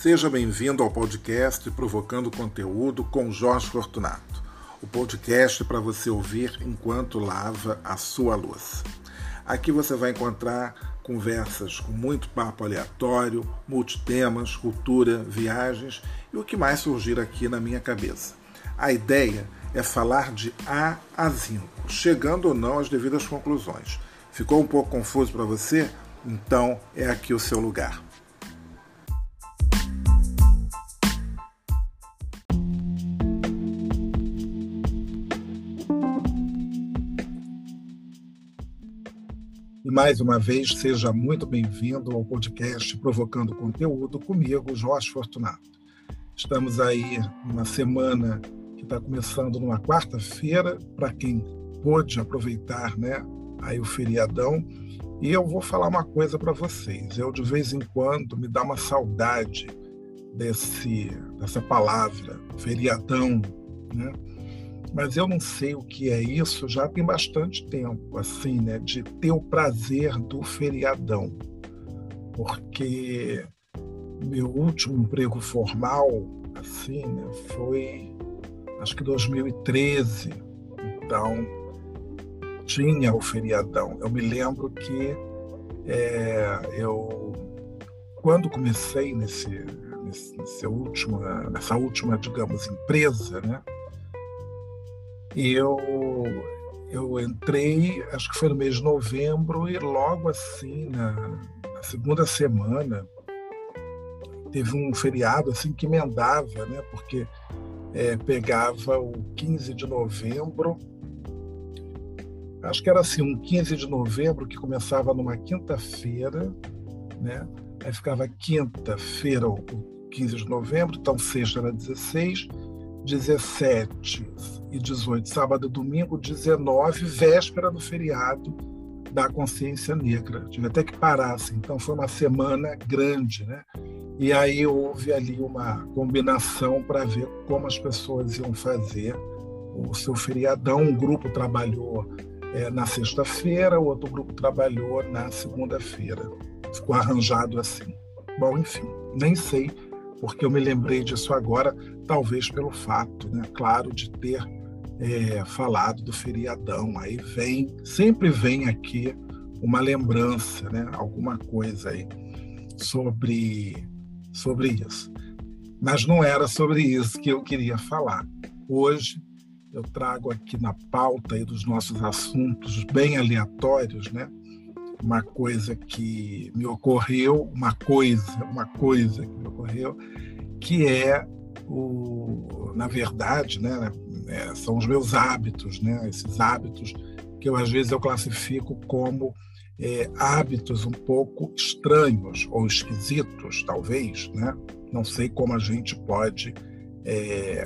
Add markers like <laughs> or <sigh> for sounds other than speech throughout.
Seja bem-vindo ao podcast Provocando Conteúdo com Jorge Fortunato. O podcast para você ouvir enquanto lava a sua louça. Aqui você vai encontrar conversas com muito papo aleatório, multitemas, cultura, viagens e o que mais surgir aqui na minha cabeça. A ideia é falar de A a Zinco, chegando ou não às devidas conclusões. Ficou um pouco confuso para você? Então é aqui o seu lugar. Mais uma vez, seja muito bem-vindo ao podcast Provocando Conteúdo comigo, Jorge Fortunato. Estamos aí numa semana que está começando numa quarta-feira, para quem pôde aproveitar né, aí o feriadão. E eu vou falar uma coisa para vocês. Eu, de vez em quando, me dá uma saudade desse, dessa palavra, feriadão, né? Mas eu não sei o que é isso já tem bastante tempo, assim, né, de ter o prazer do feriadão, porque meu último emprego formal, assim, né, foi acho que 2013, então tinha o feriadão. Eu me lembro que é, eu quando comecei nesse, nesse, nesse última, nessa última, digamos, empresa, né? Eu eu entrei, acho que foi no mês de novembro, e logo assim, na, na segunda semana, teve um feriado assim que emendava, né? Porque é, pegava o 15 de novembro, acho que era assim, um 15 de novembro que começava numa quinta-feira, né? Aí ficava quinta-feira, o 15 de novembro, então sexta era 16, 17 e 18, sábado e domingo, 19, véspera do feriado da consciência negra. Tive até que parar, assim. Então foi uma semana grande, né? E aí houve ali uma combinação para ver como as pessoas iam fazer o seu feriadão. Um grupo trabalhou é, na sexta-feira, o outro grupo trabalhou na segunda-feira. Ficou arranjado assim. Bom, enfim, nem sei porque eu me lembrei disso agora, talvez pelo fato, né, claro, de ter é, falado do feriadão. Aí vem, sempre vem aqui uma lembrança, né, alguma coisa aí sobre, sobre isso. Mas não era sobre isso que eu queria falar. Hoje eu trago aqui na pauta aí dos nossos assuntos bem aleatórios, né? uma coisa que me ocorreu, uma coisa, uma coisa que me ocorreu, que é o, na verdade, né, é, são os meus hábitos, né, esses hábitos que eu às vezes eu classifico como é, hábitos um pouco estranhos ou esquisitos, talvez, né? Não sei como a gente pode é,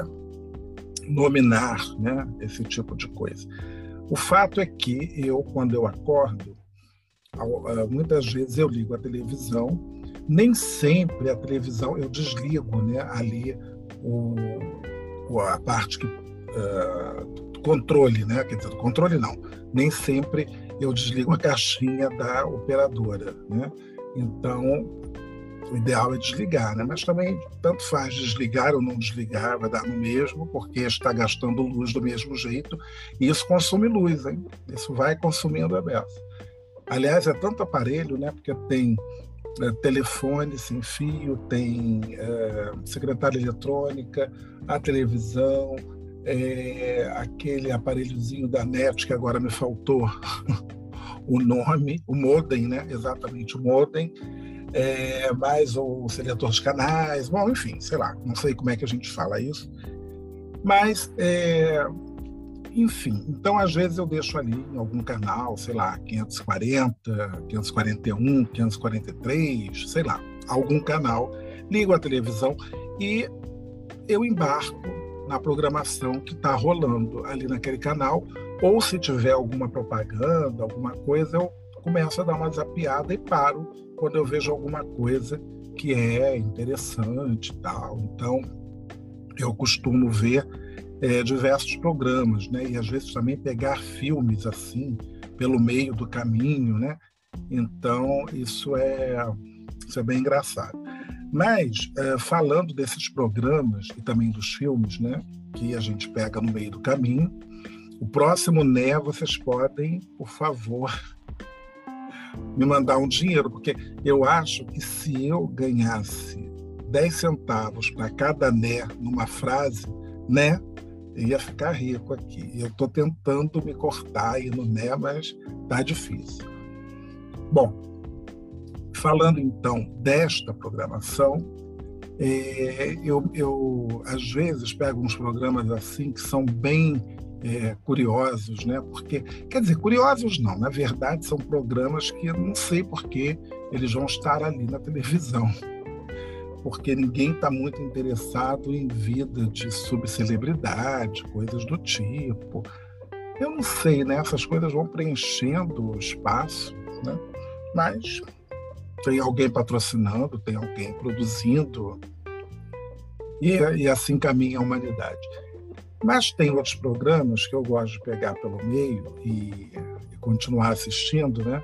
nominar, né, esse tipo de coisa. O fato é que eu, quando eu acordo, muitas vezes eu ligo a televisão, nem sempre a televisão eu desligo né, ali o, a parte que uh, controle, né? Quer dizer, controle não, nem sempre eu desligo a caixinha da operadora, né? Então o ideal é desligar, né? Mas também tanto faz desligar ou não desligar, vai dar no mesmo, porque está gastando luz do mesmo jeito e isso consome luz, hein? Isso vai consumindo a beça. Aliás, é tanto aparelho, né? Porque tem é, telefone sem fio, tem é, secretária eletrônica, a televisão, é, aquele aparelhozinho da NET que agora me faltou <laughs> o nome, o modem, né? Exatamente, o modem. É, mais o seletor de canais, bom, enfim, sei lá, não sei como é que a gente fala isso, mas é, enfim, então às vezes eu deixo ali em algum canal, sei lá, 540, 541, 543, sei lá, algum canal, ligo a televisão e eu embarco na programação que está rolando ali naquele canal, ou se tiver alguma propaganda, alguma coisa, eu começo a dar uma zapiada e paro quando eu vejo alguma coisa que é interessante e tal. Então, eu costumo ver é, diversos programas, né? E às vezes também pegar filmes assim pelo meio do caminho, né? Então isso é isso é bem engraçado. Mas, é, falando desses programas e também dos filmes, né, que a gente pega no meio do caminho, o próximo Né, vocês podem, por favor, <laughs> me mandar um dinheiro, porque eu acho que se eu ganhasse 10 centavos para cada né numa frase, né, ia ficar rico aqui. Eu estou tentando me cortar aí no né, mas tá difícil. Bom, falando então desta programação, é, eu, eu às vezes pego uns programas assim que são bem é, curiosos, né? Porque, quer dizer, curiosos não, na verdade são programas que eu não sei por que eles vão estar ali na televisão. Porque ninguém está muito interessado em vida de subcelebridade, coisas do tipo. Eu não sei, né? Essas coisas vão preenchendo o espaço, né? Mas tem alguém patrocinando, tem alguém produzindo, e, e assim caminha a humanidade. Mas tem outros programas que eu gosto de pegar pelo meio e, e continuar assistindo, né?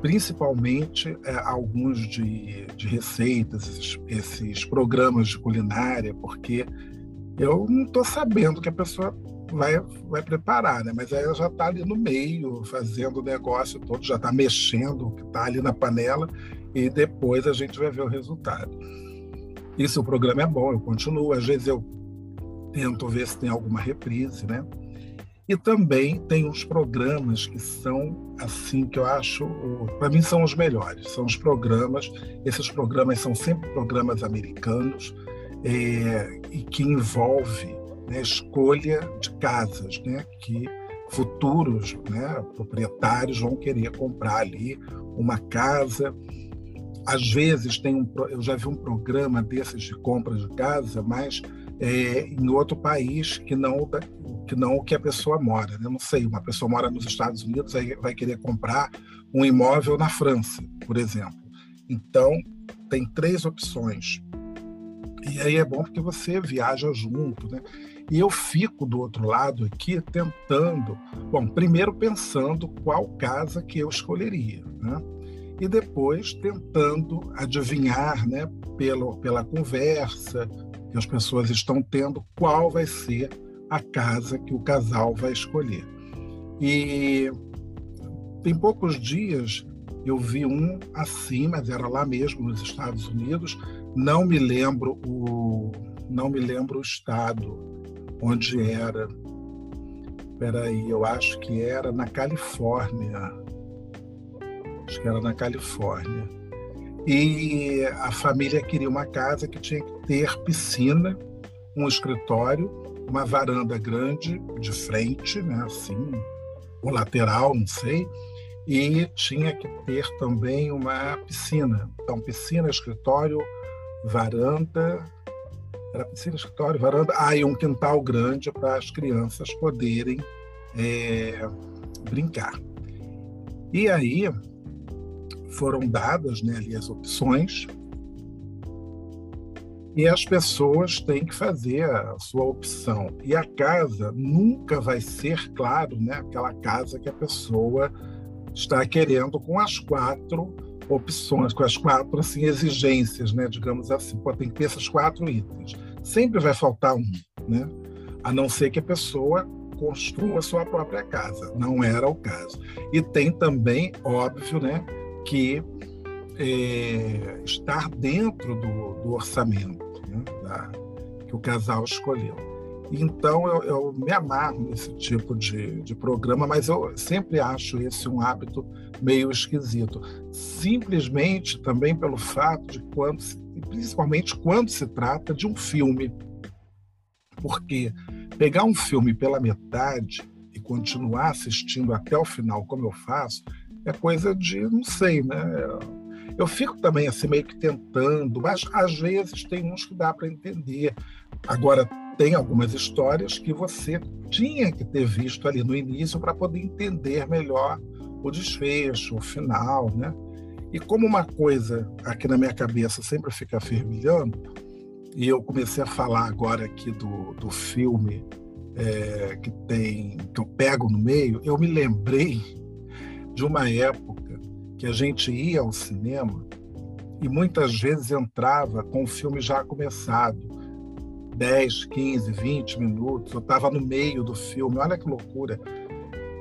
principalmente é, alguns de, de receitas, esses, esses, programas de culinária, porque eu não estou sabendo que a pessoa vai, vai preparar, né? mas aí ela já está ali no meio, fazendo o negócio todo, já está mexendo o que está ali na panela e depois a gente vai ver o resultado. Se o programa é bom, eu continuo. Às vezes eu tento ver se tem alguma reprise, né? E também tem uns programas que são assim que eu acho, para mim são os melhores. São os programas, esses programas são sempre programas americanos é, e que envolve né, escolha de casas, né? Que futuros né, proprietários vão querer comprar ali uma casa. Às vezes tem um, eu já vi um programa desses de compra de casa, mas é, em outro país que não que não o que a pessoa mora. Né? Não sei, uma pessoa mora nos Estados Unidos aí vai querer comprar um imóvel na França, por exemplo. Então tem três opções. E aí é bom porque você viaja junto, né? E eu fico do outro lado aqui tentando, bom, primeiro pensando qual casa que eu escolheria, né? E depois tentando adivinhar, né, pelo, pela conversa, que as pessoas estão tendo qual vai ser a casa que o casal vai escolher. E tem poucos dias eu vi um assim, mas era lá mesmo nos Estados Unidos. Não me lembro o não me lembro o estado onde era. Peraí, eu acho que era na Califórnia. Acho que era na Califórnia. E a família queria uma casa que tinha que ter piscina, um escritório, uma varanda grande de frente, né, assim, ou lateral, não sei, e tinha que ter também uma piscina. Então, piscina, escritório, varanda, era piscina, escritório, varanda, ah, um quintal grande para as crianças poderem é, brincar. E aí, foram dadas né, ali as opções e as pessoas têm que fazer a sua opção. E a casa nunca vai ser, claro, né, aquela casa que a pessoa está querendo com as quatro opções, com as quatro assim, exigências, né, digamos assim. Pô, tem que ter esses quatro itens. Sempre vai faltar um, né? a não ser que a pessoa construa sua própria casa. Não era o caso. E tem também, óbvio, né, que é, estar dentro do, do orçamento né, da, que o casal escolheu. Então eu, eu, me amarro nesse tipo de, de programa, mas eu sempre acho esse um hábito meio esquisito. Simplesmente também pelo fato de quando, principalmente quando se trata de um filme, porque pegar um filme pela metade e continuar assistindo até o final, como eu faço, é coisa de, não sei, né? Eu fico também assim meio que tentando, mas às vezes tem uns que dá para entender. Agora, tem algumas histórias que você tinha que ter visto ali no início para poder entender melhor o desfecho, o final, né? E como uma coisa aqui na minha cabeça sempre fica fervilhando, e eu comecei a falar agora aqui do, do filme é, que tem que eu pego no meio, eu me lembrei de uma época que a gente ia ao cinema e muitas vezes entrava com o filme já começado, 10, 15, 20 minutos, eu estava no meio do filme, olha que loucura.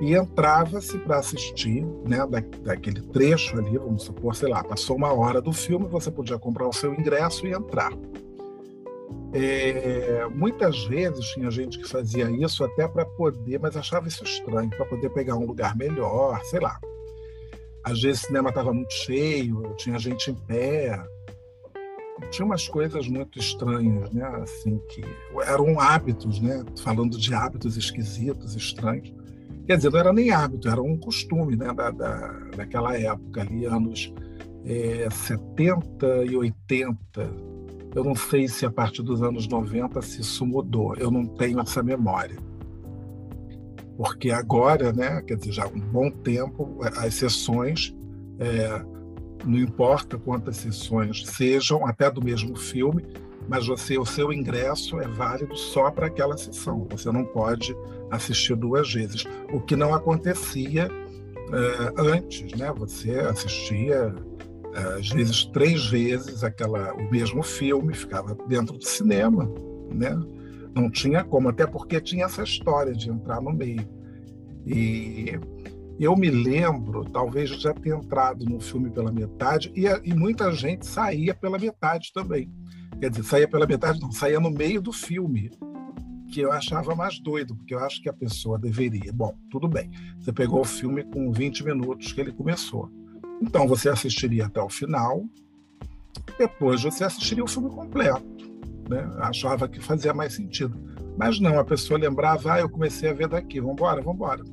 E entrava-se para assistir, né, da, daquele trecho ali, vamos supor, sei lá, passou uma hora do filme, você podia comprar o seu ingresso e entrar. É, muitas vezes tinha gente que fazia isso até para poder, mas achava isso estranho, para poder pegar um lugar melhor, sei lá. Às vezes o cinema estava muito cheio, tinha gente em pé. Tinha umas coisas muito estranhas, né? Assim, que eram hábitos, né? Falando de hábitos esquisitos, estranhos. Quer dizer, não era nem hábito, era um costume, né? Da, da, daquela época ali, anos é, 70 e 80 eu não sei se a partir dos anos 90 se isso mudou, eu não tenho essa memória. Porque agora, né, quer dizer, já há um bom tempo, as sessões, é, não importa quantas sessões sejam, até do mesmo filme, mas você, o seu ingresso é válido só para aquela sessão. Você não pode assistir duas vezes, o que não acontecia é, antes, né? Você assistia às vezes três vezes aquela o mesmo filme ficava dentro do cinema né não tinha como até porque tinha essa história de entrar no meio e eu me lembro talvez já ter entrado no filme pela metade e, e muita gente saía pela metade também quer dizer saía pela metade não saía no meio do filme que eu achava mais doido, porque eu acho que a pessoa deveria. Bom, tudo bem. Você pegou o filme com 20 minutos que ele começou. Então você assistiria até o final, depois você assistiria o filme completo. Né? Achava que fazia mais sentido. Mas não, a pessoa lembrava, ah, eu comecei a ver daqui, vamos embora.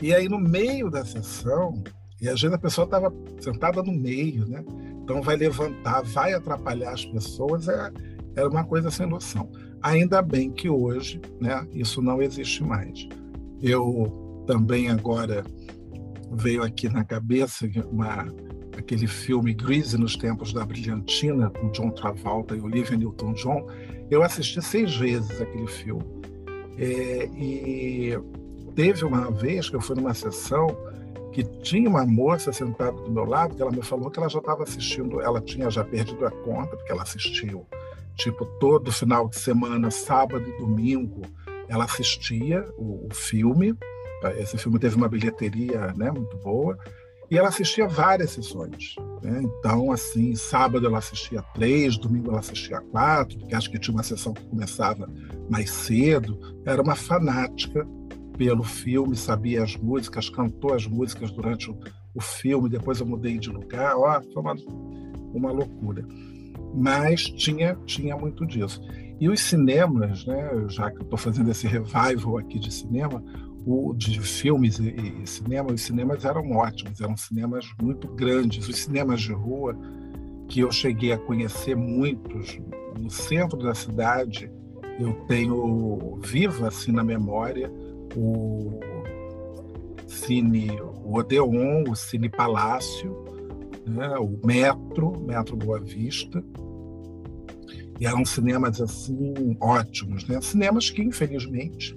E aí no meio da sessão, e às vezes a pessoa estava sentada no meio, né? Então vai levantar, vai atrapalhar as pessoas, é, era uma coisa sem noção. Ainda bem que hoje, né, isso não existe mais. Eu também agora veio aqui na cabeça uma, aquele filme Grease nos tempos da brilhantina com John Travolta e Olivia Newton-John. Eu assisti seis vezes aquele filme é, e teve uma vez que eu fui numa sessão que tinha uma moça sentada do meu lado que ela me falou que ela já estava assistindo, ela tinha já perdido a conta porque ela assistiu tipo todo final de semana, sábado e domingo, ela assistia o, o filme esse filme teve uma bilheteria né, muito boa e ela assistia várias sessões. Né? Então, assim, sábado ela assistia três, domingo ela assistia quatro, porque acho que tinha uma sessão que começava mais cedo. Era uma fanática pelo filme, sabia as músicas, cantou as músicas durante o, o filme. Depois eu mudei de lugar, ó, foi uma, uma loucura. Mas tinha, tinha muito disso. E os cinemas, né, já que estou fazendo esse revival aqui de cinema, o, de filmes e, e, cinema, os cinemas eram ótimos, eram cinemas muito grandes. Os cinemas de rua, que eu cheguei a conhecer muitos no centro da cidade, eu tenho viva assim na memória o Cine Odeon, o Cine Palácio, né, o Metro, Metro Boa Vista. E eram cinemas assim ótimos, né? Cinemas que infelizmente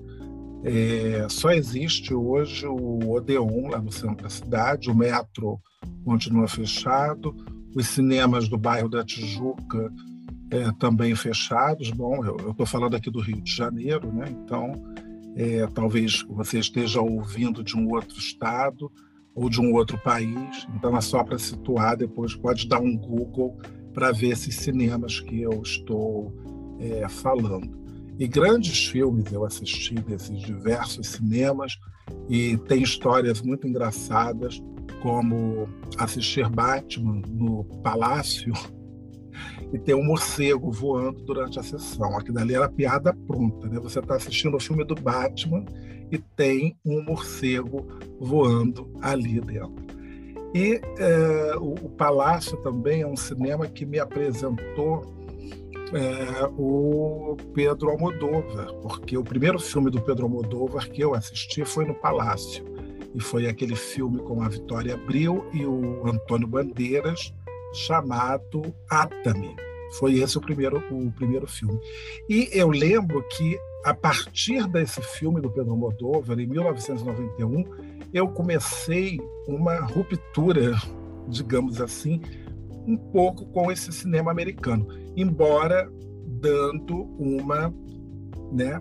é, só existe hoje o Odeon lá no centro da cidade, o metro continua fechado, os cinemas do bairro da Tijuca é, também fechados. Bom, eu estou falando aqui do Rio de Janeiro, né? então é, talvez você esteja ouvindo de um outro estado ou de um outro país, então é só para situar, depois pode dar um Google para ver esses cinemas que eu estou é, falando. E grandes filmes eu assisti desses diversos cinemas e tem histórias muito engraçadas, como assistir Batman no Palácio e ter um morcego voando durante a sessão. Aquilo ali era piada pronta, né? Você está assistindo o filme do Batman e tem um morcego voando ali dentro. E é, o, o Palácio também é um cinema que me apresentou é, o Pedro Almodóvar, porque o primeiro filme do Pedro Almodóvar que eu assisti foi no Palácio, e foi aquele filme com a Vitória Abril e o Antônio Bandeiras, chamado Atami. Foi esse o primeiro, o primeiro filme. E eu lembro que, a partir desse filme do Pedro Almodóvar, em 1991, eu comecei uma ruptura, digamos assim, um pouco com esse cinema americano, embora dando uma, né,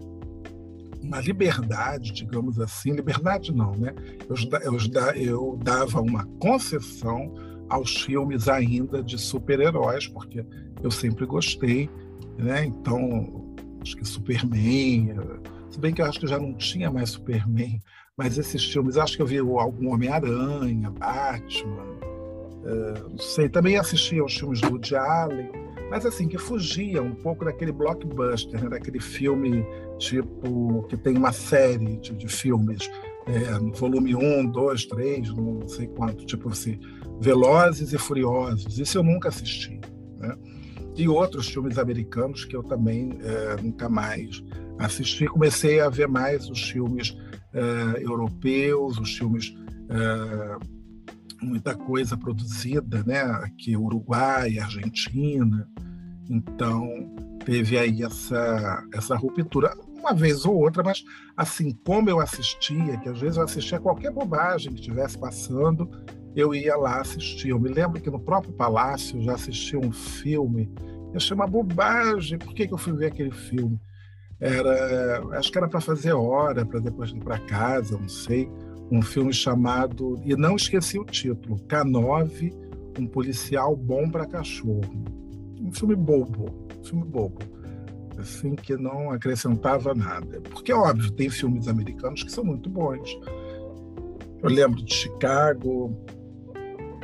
uma liberdade, digamos assim, liberdade não, né? Eu, eu, eu dava uma concessão aos filmes ainda de super-heróis, porque eu sempre gostei, né? Então, acho que Superman, se bem que eu acho que já não tinha mais Superman, mas esses filmes, acho que eu vi algum Homem-Aranha, Batman, uh, não sei, também assisti aos filmes do Woody Allen, mas assim, que fugia um pouco daquele blockbuster, né? daquele filme tipo, que tem uma série de, de filmes, é, no volume 1, 2, 3, não sei quanto, tipo assim, Velozes e Furiosos, isso eu nunca assisti, né? E outros filmes americanos que eu também é, nunca mais assisti, comecei a ver mais os filmes é, europeus, os filmes é, muita coisa produzida, né? Aqui Uruguai, Argentina. Então teve aí essa essa ruptura uma vez ou outra, mas assim como eu assistia, que às vezes eu assistia qualquer bobagem que estivesse passando, eu ia lá assistir. Eu me lembro que no próprio Palácio eu já assisti um filme, eu achei uma bobagem. Por que, que eu fui ver aquele filme? Era, acho que era para fazer hora, para depois ir para casa, não sei. Um filme chamado, e não esqueci o título, K9, um policial bom para cachorro. Um filme bobo, um filme bobo. Assim, que não acrescentava nada. Porque, óbvio, tem filmes americanos que são muito bons. Eu lembro de Chicago,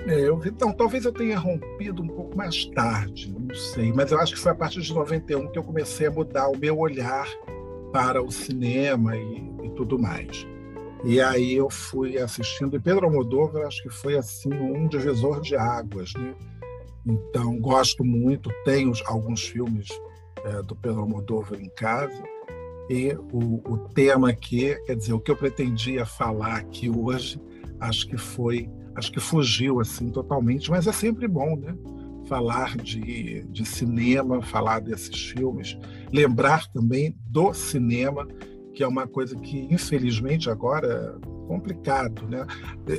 é, eu então, talvez eu tenha rompido um pouco mais tarde, não sei, mas eu acho que foi a partir de 91 que eu comecei a mudar o meu olhar para o cinema e, e tudo mais. E aí eu fui assistindo, e Pedro Almodóvar acho que foi assim um divisor de águas, né? Então, gosto muito, tenho alguns filmes é, do Pedro Almodóvar em casa, e o, o tema aqui, quer dizer, o que eu pretendia falar aqui hoje, acho que foi acho que fugiu assim totalmente, mas é sempre bom, né? Falar de, de cinema, falar desses filmes, lembrar também do cinema, que é uma coisa que infelizmente agora é complicado, né?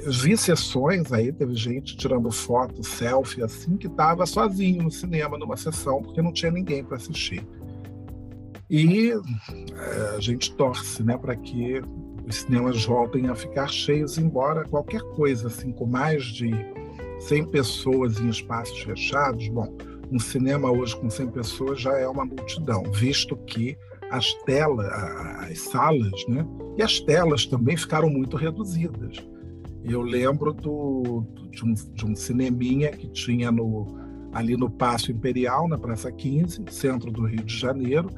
Vi sessões aí, teve gente tirando foto, selfie assim, que estava sozinho no cinema numa sessão porque não tinha ninguém para assistir. E é, a gente torce, né, para que os cinemas voltem a ficar cheios, embora qualquer coisa assim com mais de 100 pessoas em espaços fechados, bom, um cinema hoje com 100 pessoas já é uma multidão, visto que as telas, as salas, né? E as telas também ficaram muito reduzidas. Eu lembro do, de, um, de um cineminha que tinha no, ali no Paço Imperial, na Praça 15, centro do Rio de Janeiro,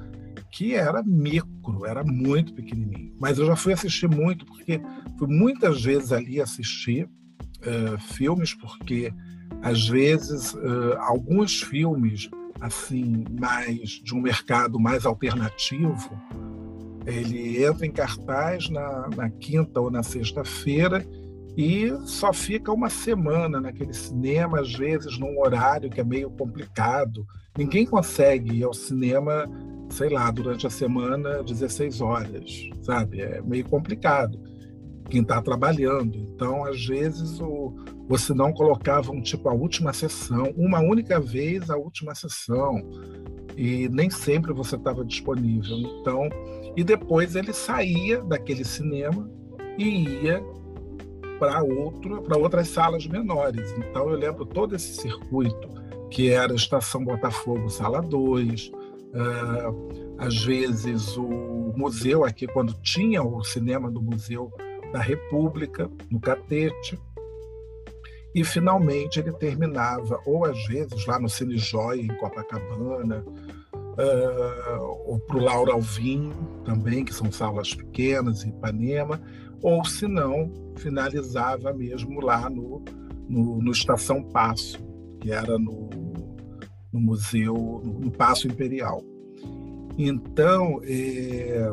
que era micro, era muito pequenininho. Mas eu já fui assistir muito, porque fui muitas vezes ali assistir uh, filmes, porque às vezes uh, alguns filmes assim mais de um mercado mais alternativo, ele entra em cartaz na, na quinta ou na sexta-feira e só fica uma semana naquele cinema, às vezes num horário que é meio complicado. Ninguém consegue ir ao cinema sei lá, durante a semana, 16 horas, sabe? É meio complicado quem está trabalhando. Então, às vezes, o, você não colocava um tipo a última sessão, uma única vez a última sessão, e nem sempre você estava disponível. Então, e depois ele saía daquele cinema e ia para outro, para outras salas menores. Então, eu lembro todo esse circuito que era Estação Botafogo, Sala 2, Uh, às vezes o museu aqui, quando tinha o cinema do Museu da República, no Catete, e finalmente ele terminava, ou às vezes lá no Cine Joia, em Copacabana, uh, ou para o Laura Alvim também, que são salas pequenas em Ipanema, ou se não, finalizava mesmo lá no, no, no Estação Passo, que era no, no museu, no Paço Imperial. Então, é,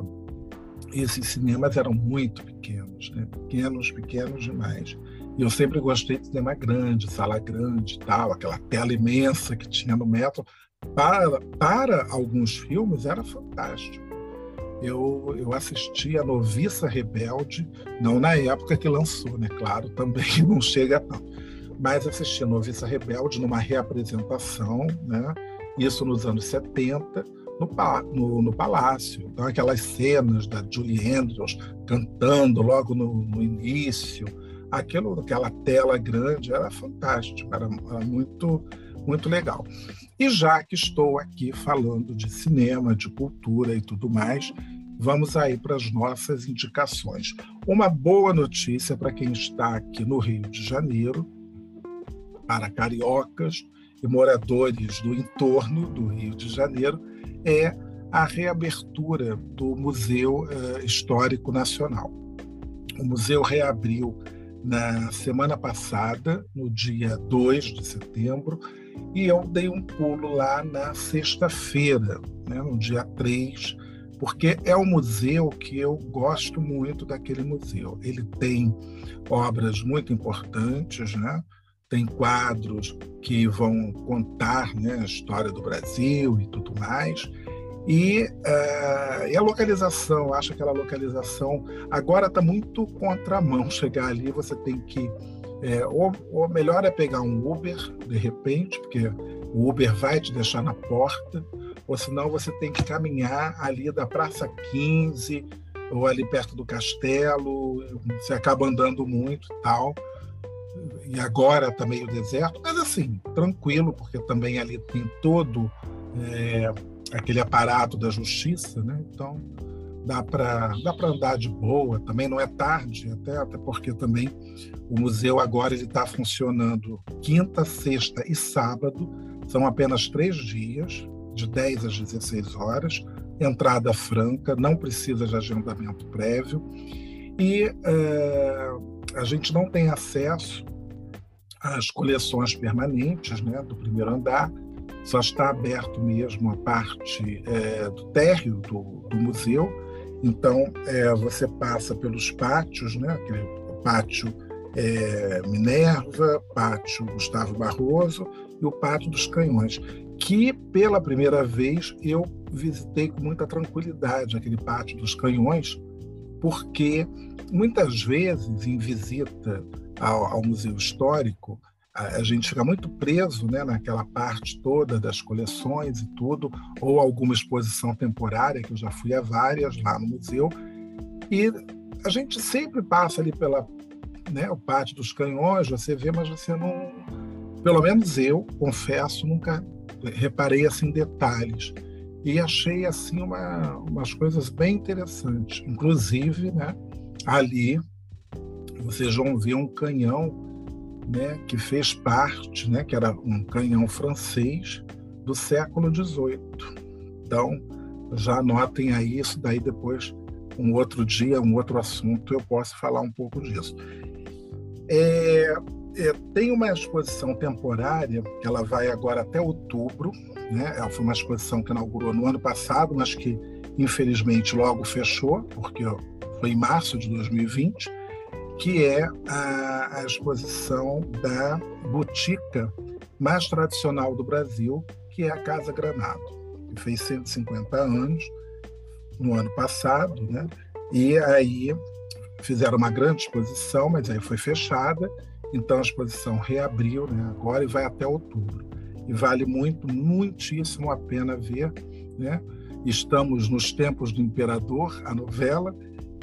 esses cinemas eram muito pequenos, né? pequenos, pequenos demais. E eu sempre gostei de cinema grande, sala grande tal, aquela tela imensa que tinha no metro. Para, para alguns filmes era fantástico. Eu, eu assisti a Noviça Rebelde, não na época que lançou, né? Claro, também <laughs> não chega tanto mas assisti Noviça Rebelde numa reapresentação, né? isso nos anos 70, no, no, no, Palácio. Então, aquelas cenas da Julie Andrews cantando logo no, no início, aquilo, aquela tela grande, era fantástico, era, era muito, muito legal. E já que estou aqui falando de cinema, de cultura e tudo mais, vamos aí para as nossas indicações. Uma boa notícia para quem está aqui no Rio de Janeiro, para cariocas e moradores do entorno do Rio de Janeiro, é a reabertura do Museu uh, Histórico Nacional. O museu reabriu na semana passada, no dia 2 de setembro, e eu dei um pulo lá na sexta-feira, né, no dia 3, porque é um museu que eu gosto muito daquele museu. Ele tem obras muito importantes, né? Tem quadros que vão contar né, a história do Brasil e tudo mais. E, uh, e a localização, acho que aquela localização agora está muito contramão <laughs> chegar ali, você tem que. É, ou, ou melhor é pegar um Uber, de repente, porque o Uber vai te deixar na porta, ou senão você tem que caminhar ali da Praça 15 ou ali perto do castelo, você acaba andando muito e tal. E agora está meio deserto, mas assim, tranquilo, porque também ali tem todo é, aquele aparato da justiça, né? Então dá para dá para andar de boa. Também não é tarde, até, até porque também o museu agora ele está funcionando quinta, sexta e sábado. São apenas três dias de 10 às 16 horas, entrada franca, não precisa de agendamento prévio, e é, a gente não tem acesso às coleções permanentes né, do primeiro andar, só está aberto mesmo a parte é, do térreo do, do museu, então é, você passa pelos pátios, né, aquele pátio é, Minerva, pátio Gustavo Barroso e o pátio dos Canhões que pela primeira vez eu visitei com muita tranquilidade aquele pátio dos canhões, porque muitas vezes em visita ao, ao museu histórico a, a, gente fica muito preso né, naquela parte toda das coleções e tudo, ou alguma exposição temporária, que eu já fui a várias lá no museu, e a gente sempre passa ali pela né, o pátio dos canhões, você vê, mas você não, pelo menos eu confesso, nunca reparei assim detalhes e achei assim uma, umas coisas bem interessantes. Inclusive, né, ali vocês vão ver um canhão né, que fez parte, né, que era um canhão francês do século XVIII. Então, já anotem aí isso daí depois um outro dia, um outro assunto, eu posso falar um pouco disso. É, é, tem uma exposição temporária, que ela vai agora até outubro, né? Ela foi uma exposição que inaugurou no ano passado, mas que infelizmente logo fechou, porque foi em março de 2020, que é a, a exposição da botica mais tradicional do Brasil, que é a Casa Granado, que fez 150 anos no ano passado, né? E aí fizeram uma grande exposição, mas aí foi fechada então a exposição reabriu né, agora e vai até outubro. E vale muito, muitíssimo a pena ver. Né? Estamos nos tempos do Imperador, a novela,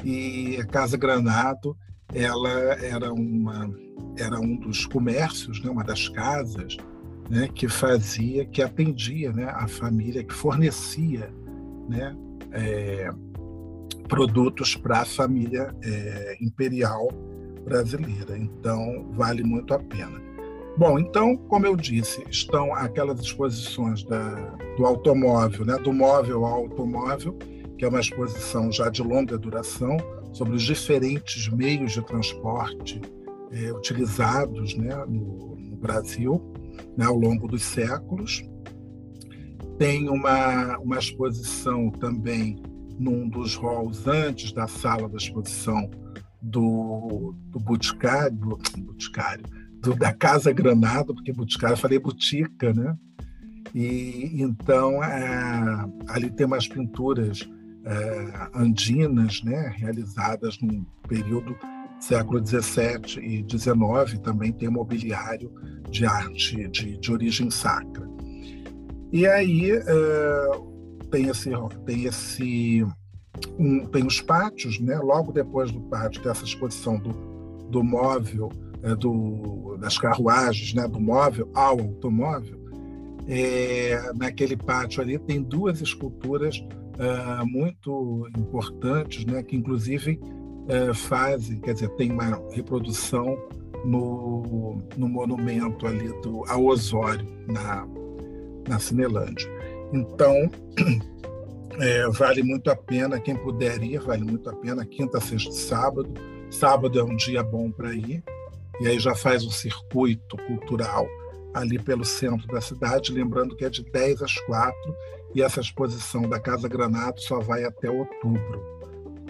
e a Casa Granado ela era, uma, era um dos comércios, né, uma das casas né, que fazia, que atendia né, a família, que fornecia né, é, produtos para a família é, imperial brasileira. Então, vale muito a pena. Bom, então, como eu disse, estão aquelas exposições da, do automóvel, né, do móvel ao automóvel, que é uma exposição já de longa duração sobre os diferentes meios de transporte é, utilizados né, no, no Brasil né, ao longo dos séculos. Tem uma, uma exposição também num dos halls antes da sala da exposição do, do Boticário, do, Boticário do, da Casa Granado, porque Boticário eu falei Botica, né? E então é, ali tem umas pinturas é, andinas, né, realizadas num período século XVII e XIX também tem mobiliário de arte de, de origem sacra. E aí uh, tem esse, tem esse um, tem os pátios, né? Logo depois do pátio dessa exposição do, do móvel, é, do, das carruagens, né? Do móvel ao automóvel. É, naquele pátio ali tem duas esculturas uh, muito importantes, né? Que inclusive uh, fazem, quer dizer, tem uma reprodução no, no monumento ali do ao Osório na na Cinelândia. Então <clears throat> É, vale muito a pena, quem puder ir, vale muito a pena, quinta, sexta e sábado. Sábado é um dia bom para ir, e aí já faz o circuito cultural ali pelo centro da cidade, lembrando que é de 10 às 4 e essa exposição da Casa Granado só vai até outubro.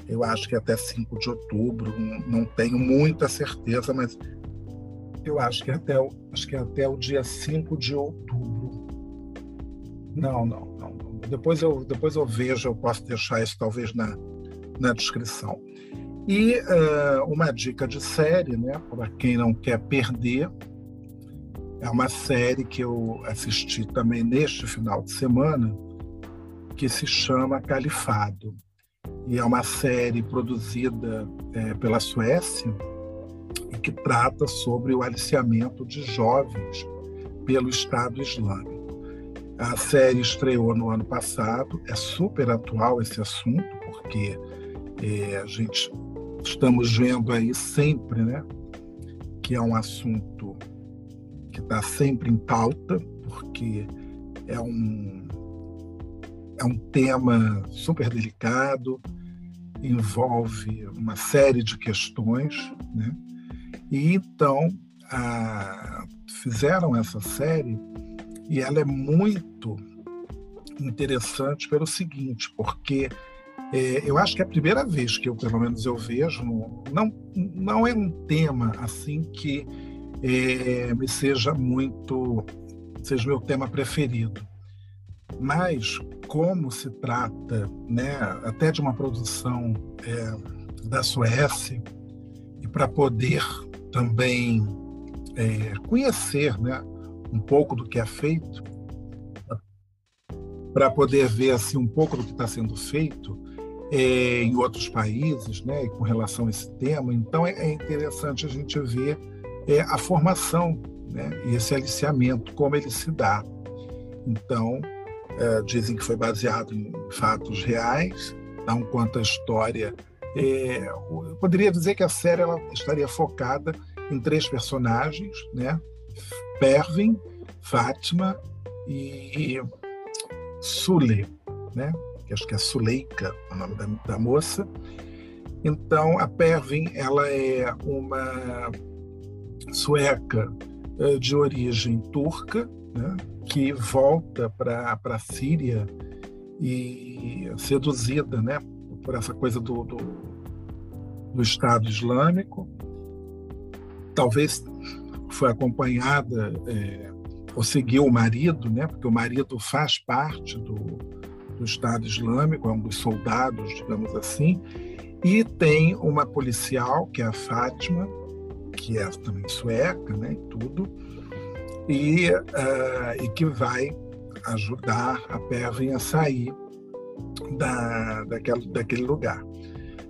Eu acho que até 5 de outubro, não tenho muita certeza, mas eu acho que é até, acho que é até o dia 5 de outubro. Não, não. Depois eu, depois eu vejo, eu posso deixar isso talvez na, na descrição. E uh, uma dica de série, né, para quem não quer perder, é uma série que eu assisti também neste final de semana, que se chama Califado. E é uma série produzida é, pela Suécia e que trata sobre o aliciamento de jovens pelo Estado Islâmico. A série estreou no ano passado, é super atual esse assunto, porque é, a gente estamos vendo aí sempre, né, que é um assunto que está sempre em pauta, porque é um, é um tema super delicado, envolve uma série de questões, né? E então a, fizeram essa série e ela é muito interessante pelo seguinte, porque é, eu acho que é a primeira vez que eu, pelo menos, eu vejo, não, não é um tema assim que é, me seja muito, seja meu tema preferido, mas como se trata, né, até de uma produção é, da Suécia e para poder também é, conhecer, né, um pouco do que é feito, para poder ver assim um pouco do que está sendo feito é, em outros países, né, com relação a esse tema. Então é, é interessante a gente ver é, a formação, né, e esse aliciamento, como ele se dá. Então é, dizem que foi baseado em fatos reais, não quanto a história. É, eu poderia dizer que a série ela estaria focada em três personagens, né? Pervin, Fátima e Sule, né? acho que é Suleika, o nome da, da moça. Então, a Pervin ela é uma sueca eh, de origem turca, né? que volta para a Síria e seduzida né? por essa coisa do, do, do Estado Islâmico. Talvez foi acompanhada é, ou seguiu o marido, né? Porque o marido faz parte do, do Estado Islâmico, é um dos soldados, digamos assim, e tem uma policial que é a Fátima, que é também sueca, né? E tudo, e, uh, e que vai ajudar a Pervin a sair da, daquele, daquele lugar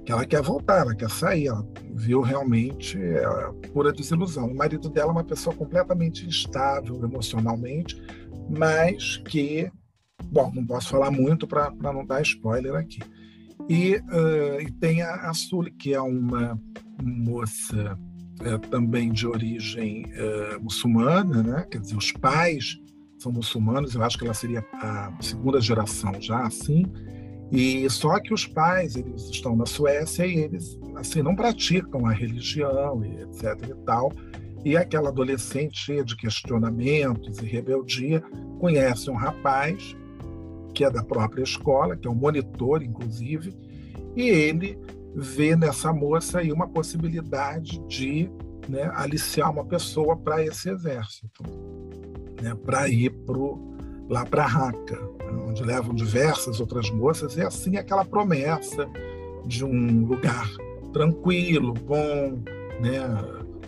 que ela quer voltar, ela quer sair, ela viu realmente é, pura desilusão. O marido dela é uma pessoa completamente instável emocionalmente, mas que, bom, não posso falar muito para não dar spoiler aqui. E, uh, e tem a, a Sully, que é uma moça uh, também de origem muçulmana, né? quer dizer, os pais são muçulmanos, eu acho que ela seria a segunda geração já assim, e só que os pais, eles estão na Suécia e eles assim não praticam a religião e etc e tal. E aquela adolescente cheia de questionamentos e rebeldia conhece um rapaz que é da própria escola, que é um monitor inclusive, e ele vê nessa moça aí uma possibilidade de né, aliciar uma pessoa para esse exército, né, para ir pro, lá para Raca, onde levam diversas outras moças, e assim aquela promessa de um lugar tranquilo, bom, né?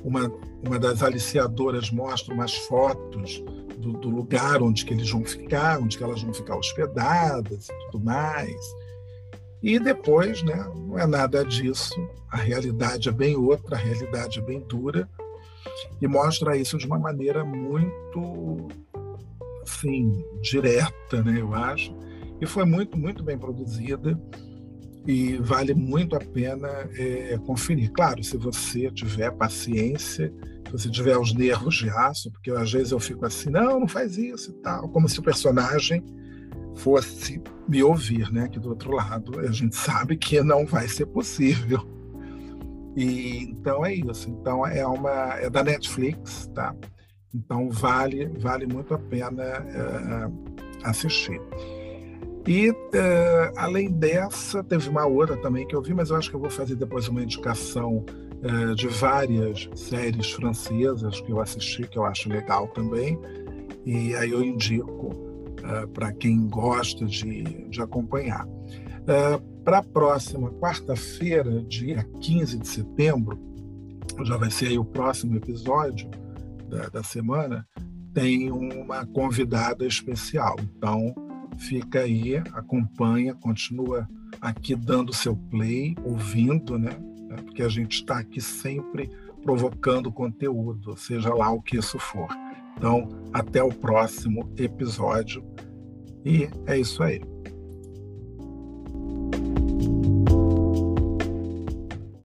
Uma, uma das aliciadoras mostra umas fotos do, do, lugar onde que eles vão ficar, onde que elas vão ficar hospedadas e tudo mais. E depois, né, não é nada disso. A realidade é bem outra, a realidade é bem dura e mostra isso de uma maneira muito, assim, direta, né, eu acho. E foi muito, muito bem produzida e vale muito a pena é, conferir. Claro, se você tiver paciência, se você tiver os nervos de aço, porque às vezes eu fico assim, não, não faz isso e tal, como se o personagem fosse me ouvir, né? Aqui do outro lado, a gente <laughs> sabe que não vai ser possível. E então é isso. Então é uma é da Netflix, tá? Então vale vale muito a pena é, assistir. E, uh, além dessa, teve uma outra também que eu vi, mas eu acho que eu vou fazer depois uma indicação uh, de várias séries francesas que eu assisti, que eu acho legal também. E aí eu indico uh, para quem gosta de, de acompanhar. para a próxima quarta-feira, dia 15 de setembro, já vai ser aí o próximo episódio da, da semana, tem uma convidada especial. Então, fica aí, acompanha, continua aqui dando seu play, ouvindo, né? Porque a gente está aqui sempre provocando conteúdo, seja lá o que isso for. Então, até o próximo episódio. E é isso aí.